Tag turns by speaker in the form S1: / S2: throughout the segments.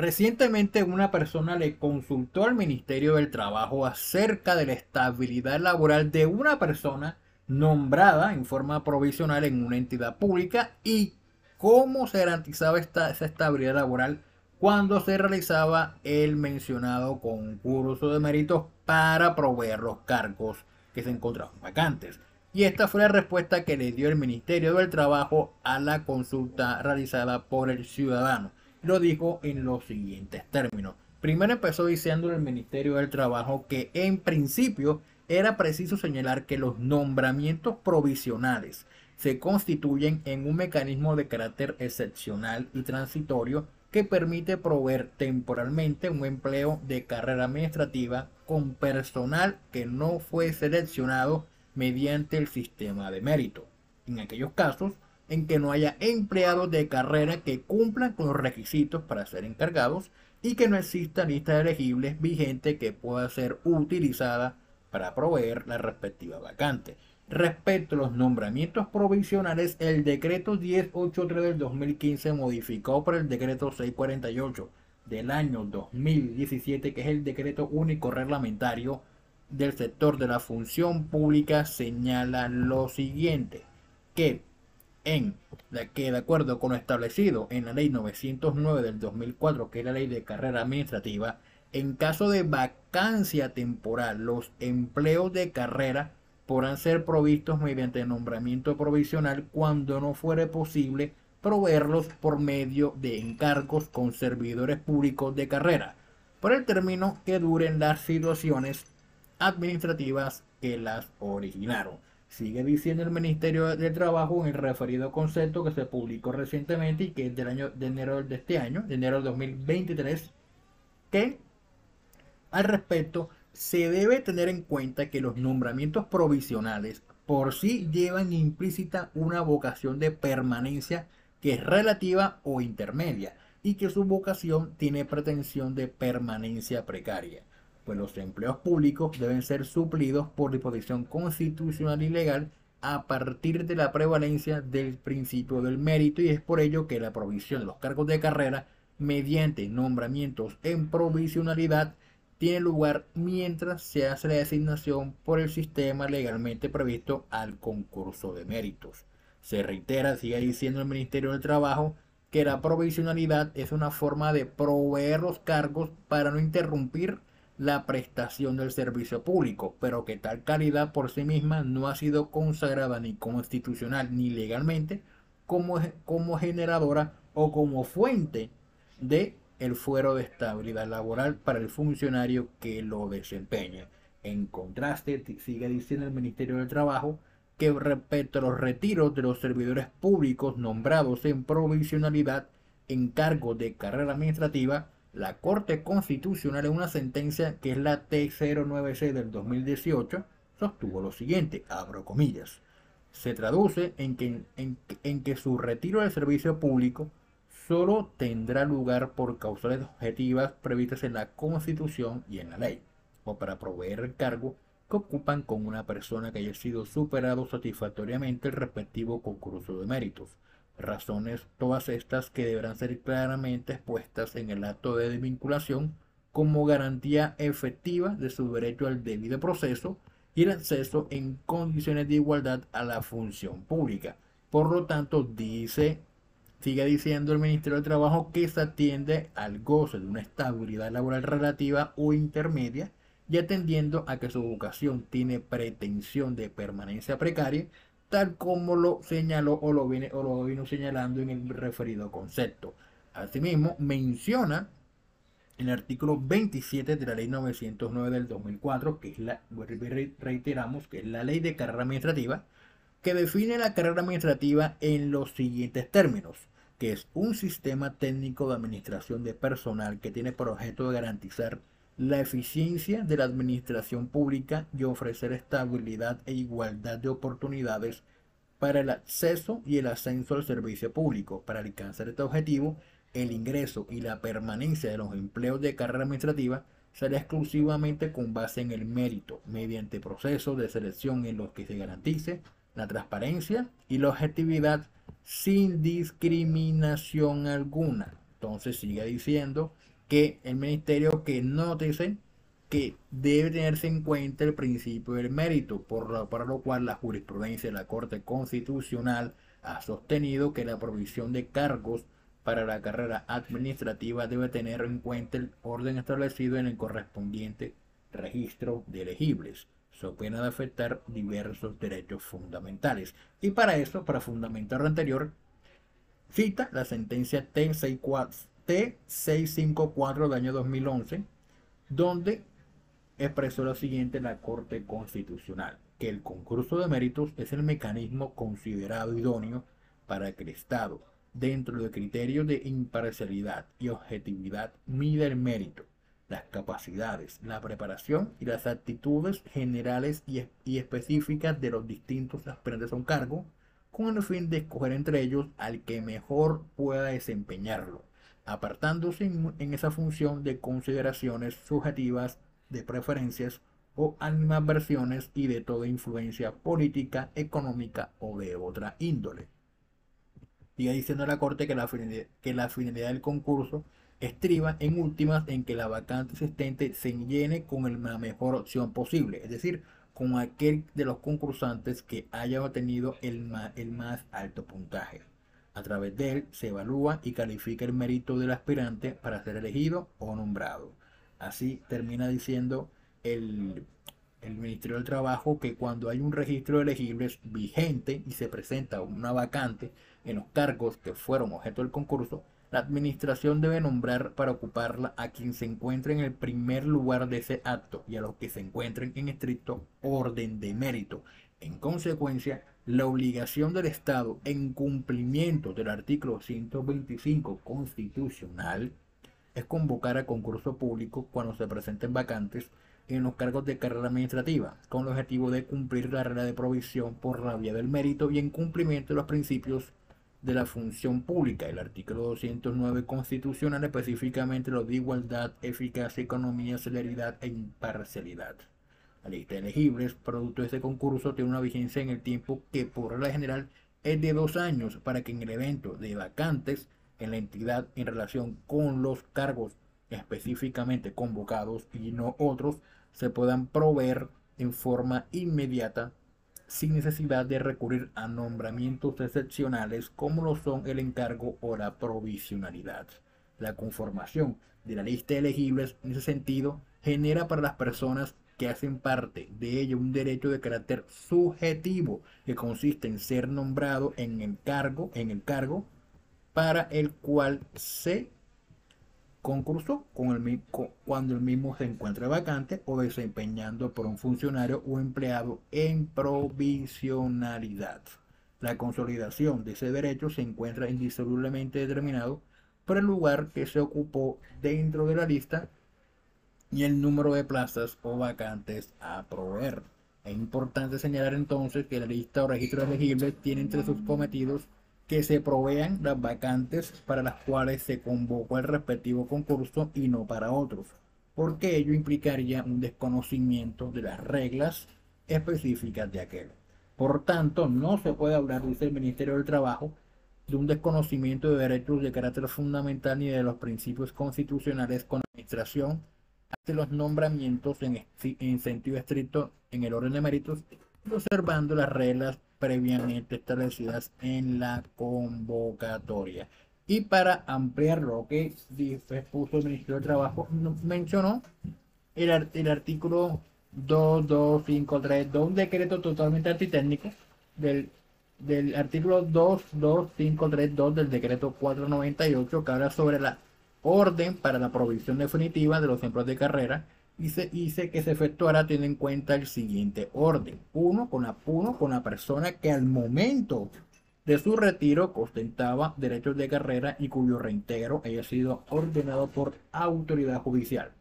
S1: Recientemente una persona le consultó al Ministerio del Trabajo acerca de la estabilidad laboral de una persona nombrada en forma provisional en una entidad pública y cómo se garantizaba esta, esa estabilidad laboral cuando se realizaba el mencionado concurso de méritos para proveer los cargos que se encontraban vacantes. Y esta fue la respuesta que le dio el Ministerio del Trabajo a la consulta realizada por el ciudadano. Lo dijo en los siguientes términos. Primero empezó diciendo el Ministerio del Trabajo que en principio era preciso señalar que los nombramientos provisionales se constituyen en un mecanismo de carácter excepcional y transitorio que permite proveer temporalmente un empleo de carrera administrativa con personal que no fue seleccionado mediante el sistema de mérito. En aquellos casos en que no haya empleados de carrera que cumplan con los requisitos para ser encargados y que no exista lista de elegibles vigente que pueda ser utilizada para proveer la respectiva vacante. Respecto a los nombramientos provisionales, el decreto 1083 del 2015 modificado por el decreto 648 del año 2017, que es el decreto único reglamentario del sector de la función pública, señala lo siguiente, que en la que de acuerdo con lo establecido en la ley 909 del 2004, que es la ley de carrera administrativa, en caso de vacancia temporal, los empleos de carrera podrán ser provistos mediante nombramiento provisional cuando no fuere posible proveerlos por medio de encargos con servidores públicos de carrera, por el término que duren las situaciones administrativas que las originaron. Sigue diciendo el Ministerio de Trabajo en el referido concepto que se publicó recientemente y que es del año de enero de este año, de enero de 2023, que al respecto se debe tener en cuenta que los nombramientos provisionales por sí llevan implícita una vocación de permanencia que es relativa o intermedia y que su vocación tiene pretensión de permanencia precaria, pues los empleos públicos deben ser suplidos por disposición constitucional y legal a partir de la prevalencia del principio del mérito y es por ello que la provisión de los cargos de carrera mediante nombramientos en provisionalidad tiene lugar mientras se hace la designación por el sistema legalmente previsto al concurso de méritos. Se reitera, sigue diciendo el Ministerio del Trabajo, que la provisionalidad es una forma de proveer los cargos para no interrumpir la prestación del servicio público, pero que tal calidad por sí misma no ha sido consagrada ni constitucional ni legalmente como, como generadora o como fuente de el fuero de estabilidad laboral para el funcionario que lo desempeña. En contraste, sigue diciendo el Ministerio del Trabajo que respecto a los retiros de los servidores públicos nombrados en provisionalidad en cargo de carrera administrativa, la Corte Constitucional en una sentencia que es la T096 del 2018 sostuvo lo siguiente, abro comillas, se traduce en que, en que su retiro del servicio público solo tendrá lugar por causales objetivas previstas en la Constitución y en la ley, o para proveer el cargo que ocupan con una persona que haya sido superado satisfactoriamente el respectivo concurso de méritos. Razones todas estas que deberán ser claramente expuestas en el acto de desvinculación como garantía efectiva de su derecho al debido proceso y el acceso en condiciones de igualdad a la función pública. Por lo tanto, dice Sigue diciendo el Ministerio del Trabajo que se atiende al goce de una estabilidad laboral relativa o intermedia y atendiendo a que su vocación tiene pretensión de permanencia precaria, tal como lo señaló o lo, viene, o lo vino señalando en el referido concepto. Asimismo, menciona en el artículo 27 de la ley 909 del 2004, que es la, reiteramos, que es la ley de carrera administrativa, que define la carrera administrativa en los siguientes términos que es un sistema técnico de administración de personal que tiene por objeto de garantizar la eficiencia de la administración pública y ofrecer estabilidad e igualdad de oportunidades para el acceso y el ascenso al servicio público. Para alcanzar este objetivo, el ingreso y la permanencia de los empleos de carrera administrativa será exclusivamente con base en el mérito, mediante procesos de selección en los que se garantice la transparencia y la objetividad sin discriminación alguna. Entonces sigue diciendo que el ministerio que dice que debe tenerse en cuenta el principio del mérito, por lo, para lo cual la jurisprudencia de la Corte Constitucional ha sostenido que la provisión de cargos para la carrera administrativa debe tener en cuenta el orden establecido en el correspondiente registro de elegibles, so pena de afectar diversos derechos fundamentales. Y para eso, para fundamentar lo anterior, cita la sentencia T654 del año 2011, donde expresó lo siguiente la Corte Constitucional, que el concurso de méritos es el mecanismo considerado idóneo para que el Estado, dentro de criterios de imparcialidad y objetividad, mida el mérito, las capacidades, la preparación y las actitudes generales y, específicas de los distintos aspirantes a un cargo, con el fin de escoger entre ellos al que mejor pueda desempeñarlo, apartándose en esa función de consideraciones subjetivas de preferencias o animadversiones y de toda influencia política, económica o de otra índole. Sigue diciendo la Corte que la, finalidad, del concurso estriba en últimas en que la vacante existente se llene con la mejor opción posible, es decir, con aquel de los concursantes que haya obtenido el más alto puntaje. A través de él se evalúa y califica el mérito del aspirante para ser elegido o nombrado. Así termina diciendo el, Ministerio del Trabajo que cuando hay un registro de elegibles vigente y se presenta una vacante en los cargos que fueron objeto del concurso, la administración debe nombrar para ocuparla a quien se encuentre en el primer lugar de ese acto y a los que se encuentren en estricto orden de mérito. En consecuencia, la obligación del Estado en cumplimiento del artículo 125 constitucional es convocar a concurso público cuando se presenten vacantes en los cargos de carrera administrativa, con el objetivo de cumplir la regla de provisión por la vía del mérito y en cumplimiento de los principios de la función pública. El artículo 209 constitucional específicamente lo de igualdad, eficacia, economía, celeridad e imparcialidad. La lista de elegibles producto de este concurso tiene una vigencia en el tiempo que por regla general es de dos años para que en el evento de vacantes en la entidad en relación con los cargos específicamente convocados y no otros se puedan proveer en forma inmediata sin necesidad de recurrir a nombramientos excepcionales como lo son el encargo o la provisionalidad. La conformación de la lista de elegibles en ese sentido genera para las personas que hacen parte de ello un derecho de carácter subjetivo que consiste en ser nombrado en el cargo, en el cargo para el cual se concursó con el, cuando el mismo se encuentre vacante o desempeñando por un funcionario o empleado en provisionalidad. La consolidación de ese derecho se encuentra indisolublemente determinado por el lugar que se ocupó dentro de la lista y el número de plazas o vacantes a proveer. Es importante señalar entonces que la lista o registro elegible tiene entre sus cometidos que se provean las vacantes para las cuales se convocó el respectivo concurso y no para otros, porque ello implicaría un desconocimiento de las reglas específicas de aquel. Por tanto, no se puede hablar, dice el Ministerio del Trabajo, de un desconocimiento de derechos de carácter fundamental ni de los principios constitucionales con la administración ante los nombramientos en, en sentido estricto en el orden de méritos, observando las reglas previamente establecidas en la convocatoria. Y para ampliar lo que expuso el Ministerio de Trabajo, mencionó el, artículo 2253, un decreto totalmente antitécnico del, del artículo 22532 del decreto 498 que habla sobre la orden para la provisión definitiva de los empleos de carrera dice, dice que se efectuará teniendo en cuenta el siguiente orden. Uno, con la, con la persona que al momento de su retiro ostentaba derechos de carrera y cuyo reintegro haya sido ordenado por autoridad judicial.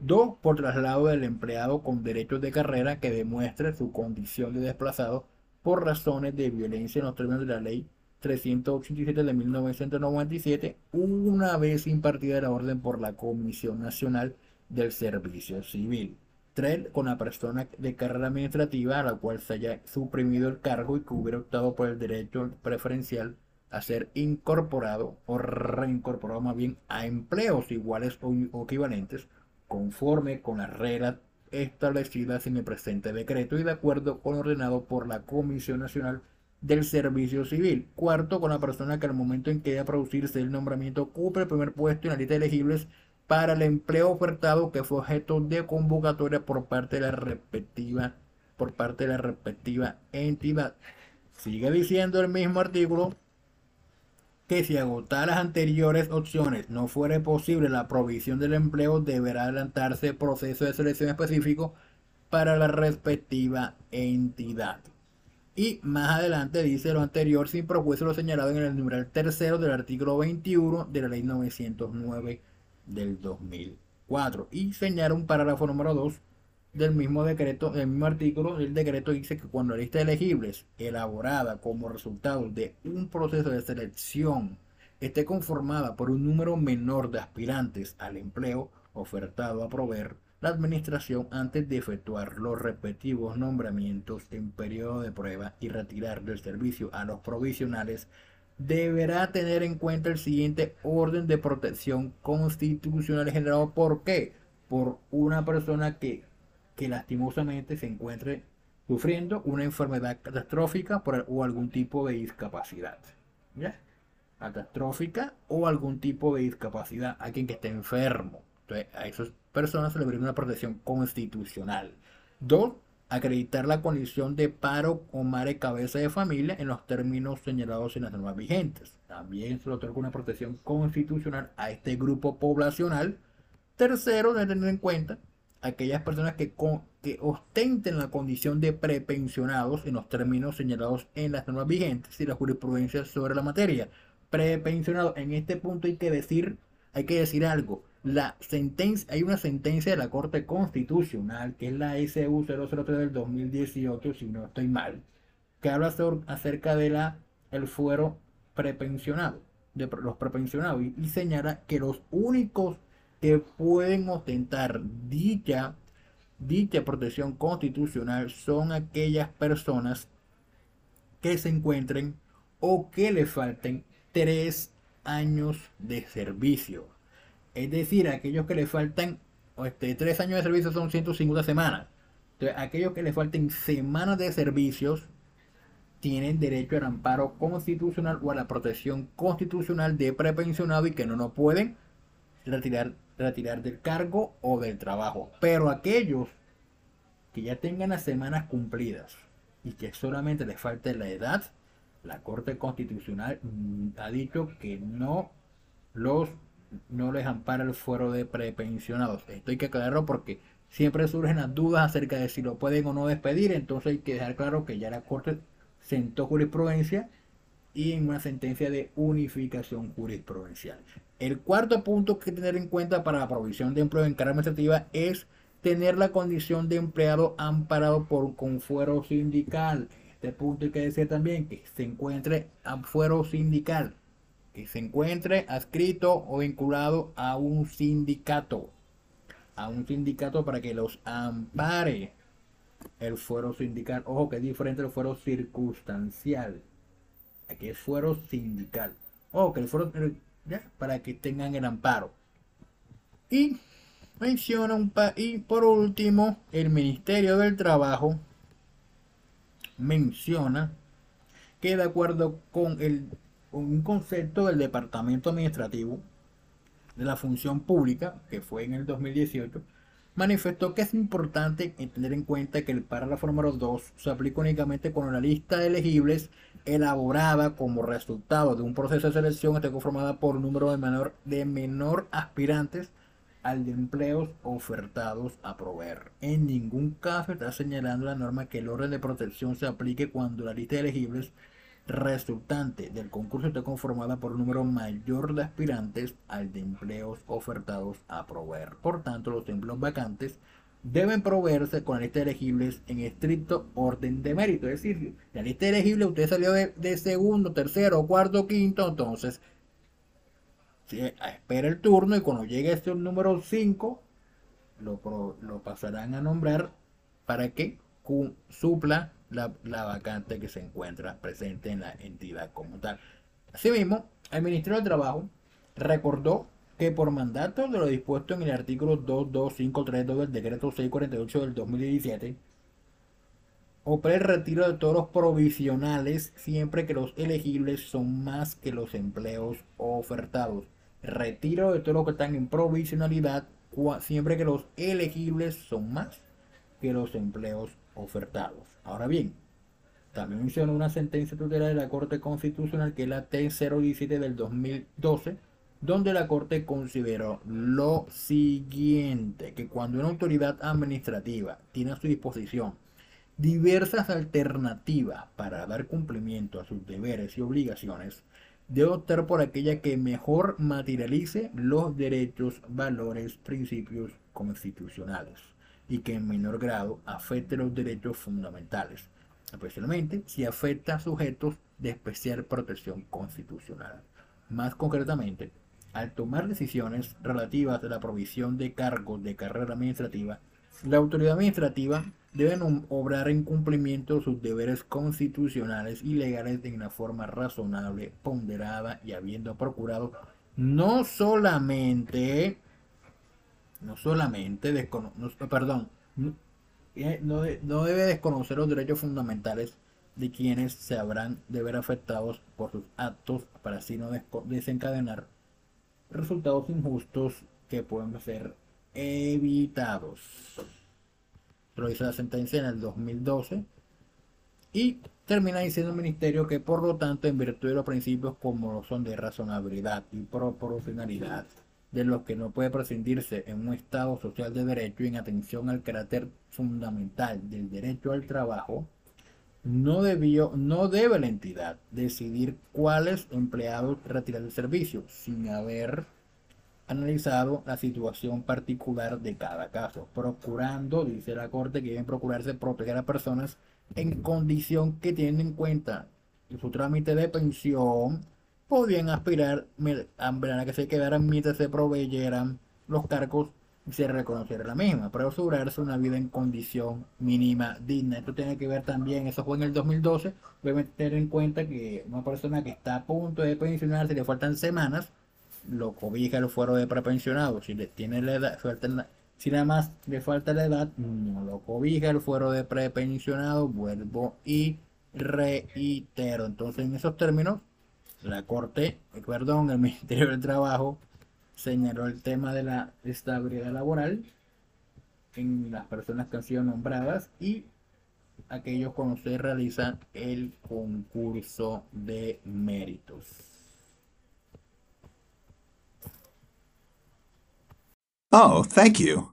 S1: Dos, por traslado del empleado con derechos de carrera que demuestre su condición de desplazado por razones de violencia en los términos de la ley 387 de 1997, una vez impartida la orden por la Comisión Nacional del servicio civil. 3. Con la persona de carrera administrativa a la cual se haya suprimido el cargo y que hubiera optado por el derecho preferencial a ser incorporado o reincorporado más bien a empleos iguales o equivalentes conforme con las reglas establecidas en el presente decreto y de acuerdo con ordenado por la Comisión Nacional del Servicio Civil. Cuarto, con la persona que al momento en que haya producirse el nombramiento ocupe el primer puesto en la lista de elegibles para el empleo ofertado que fue objeto de convocatoria por parte de la respectiva por parte de la respectiva entidad. Sigue diciendo el mismo artículo que si agotar las anteriores opciones no fuere posible la provisión del empleo, deberá adelantarse el proceso de selección específico para la respectiva entidad. Y más adelante dice lo anterior sin propuesto lo señalado en el numeral tercero del artículo 21 de la ley 909 del 2004. Y señala un parágrafo número 2 del mismo decreto, del mismo artículo del decreto dice que cuando la lista de elegibles elaborada como resultado de un proceso de selección esté conformada por un número menor de aspirantes al empleo ofertado a proveer, la administración antes de efectuar los respectivos nombramientos en periodo de prueba y retirar del servicio a los provisionales deberá tener en cuenta el siguiente orden de protección constitucional generado por qué? Por una persona que que lastimosamente se encuentre sufriendo una enfermedad catastrófica o algún tipo de discapacidad. ¿Ya? Catastrófica o algún tipo de discapacidad, a quien que esté enfermo. Entonces, a esas personas se le brinda una protección constitucional. Dos, acreditar la condición de paro o madre cabeza de familia en los términos señalados en las normas vigentes. También se le otorga una protección constitucional a este grupo poblacional. Tercero, de tener en cuenta aquellas personas que, que ostenten la condición de prepensionados en los términos señalados en las normas vigentes y la jurisprudencia sobre la materia. Prepensionado, en este punto hay que decir, hay que decir algo. La sentencia, hay una sentencia de la Corte Constitucional, que es la SU 003 del 2018, si no estoy mal, que habla acerca de la el fuero prepensionado, de los prepensionados, y señala que los únicos que pueden ostentar dicha, dicha protección constitucional son aquellas personas que se encuentren o que le falten tres años de servicio. Es decir, aquellos que le faltan este, tres años de servicio son 150 semanas. Entonces, aquellos que le falten semanas de servicios tienen derecho al amparo constitucional o a la protección constitucional de prepensionado y que no nos pueden retirar retirar del cargo o del trabajo. Pero aquellos que ya tengan las semanas cumplidas y que solamente les falte la edad, la Corte Constitucional ha dicho que no los no les ampara el fuero de prepensionados. Esto hay que aclararlo porque siempre surgen las dudas acerca de si lo pueden o no despedir. Entonces hay que dejar claro que ya la Corte sentó jurisprudencia y en una sentencia de unificación jurisprudencial. El cuarto punto que tener en cuenta para la provisión de empleo en carrera administrativa es tener la condición de empleado amparado por con fuero sindical. Este punto hay que decir también que se encuentre a fuero sindical, que se encuentre adscrito o vinculado a un sindicato, a un sindicato para que los ampare el fuero sindical. Ojo que es diferente del fuero circunstancial. Aquí es fuero sindical. Ojo que el fuero para que tengan el amparo. Y menciona un y por último, el Ministerio del Trabajo menciona que de acuerdo con, el, un concepto del Departamento Administrativo de la Función Pública, que fue en el 2018, manifestó que es importante tener en cuenta que el párrafo número 2 se aplica únicamente cuando la lista de elegibles elaborada como resultado de un proceso de selección esté conformada por un número de menor, de menor aspirantes al de empleos ofertados a proveer. En ningún caso está señalando la norma que el orden de protección se aplique cuando la lista de elegibles resultante del concurso esté conformada por un número mayor de aspirantes al de empleos ofertados a proveer. Por tanto, los empleos vacantes deben proveerse con la lista de elegibles en estricto orden de mérito. Es decir, la lista de elegibles usted salió de, segundo, tercero, cuarto, quinto, entonces espera el turno y cuando llegue este número 5 lo, lo pasarán a nombrar para que supla la, vacante que se encuentra presente en la entidad como tal. Asimismo, el Ministerio del Trabajo recordó que por mandato de lo dispuesto en el artículo 22532 del decreto 648 del 2017, opera el retiro de todos los provisionales siempre que los elegibles son más que los empleos ofertados. Retiro de todos los que están en provisionalidad siempre que los elegibles son más que los empleos ofertados. Ahora bien, también mencionó una sentencia tutelar de la Corte Constitucional que es la T017 del 2012, donde la Corte consideró lo siguiente, que cuando una autoridad administrativa tiene a su disposición diversas alternativas para dar cumplimiento a sus deberes y obligaciones, debe optar por aquella que mejor materialice los derechos, valores, principios constitucionales y que en menor grado afecte los derechos fundamentales, especialmente si afecta a sujetos de especial protección constitucional. Más concretamente, al tomar decisiones relativas a la provisión de cargos de carrera administrativa, la autoridad administrativa deben obrar en cumplimiento de sus deberes constitucionales y legales de una forma razonable, ponderada y habiendo procurado no solamente, no solamente, perdón, eh, no, no, debe desconocer los derechos fundamentales de quienes se habrán de ver afectados por sus actos para así no desencadenar resultados injustos que pueden ser evitados lo hizo la sentencia en el 2012 y termina diciendo el ministerio que por lo tanto en virtud de los principios como son de razonabilidad y proporcionalidad de los que no puede prescindirse en un Estado social de derecho y en atención al carácter fundamental del derecho al trabajo, no, debió, no debe la entidad decidir cuáles empleados retirar del servicio sin haber analizado la situación particular de cada caso, procurando, dice la Corte, que deben procurarse proteger a personas en condición que tienen en cuenta su trámite de pensión, podían aspirar a que se quedaran mientras se proveyeran los cargos y se reconociera la misma, para asegurarse una vida en condición mínima digna. Esto tiene que ver también, eso fue en el 2012, debe tener en cuenta que una persona que está a punto de pensionarse, le faltan semanas, lo cobija el fuero de prepensionado. Si le tiene la edad, si nada más le falta la edad, no lo cobija el fuero de prepensionado. Vuelvo y reitero. Entonces, en esos términos, la Corte, perdón, el Ministerio del Trabajo señaló el tema de la estabilidad laboral en las personas que han sido nombradas y aquellos cuando se realiza el concurso de méritos.
S2: Oh, thank you.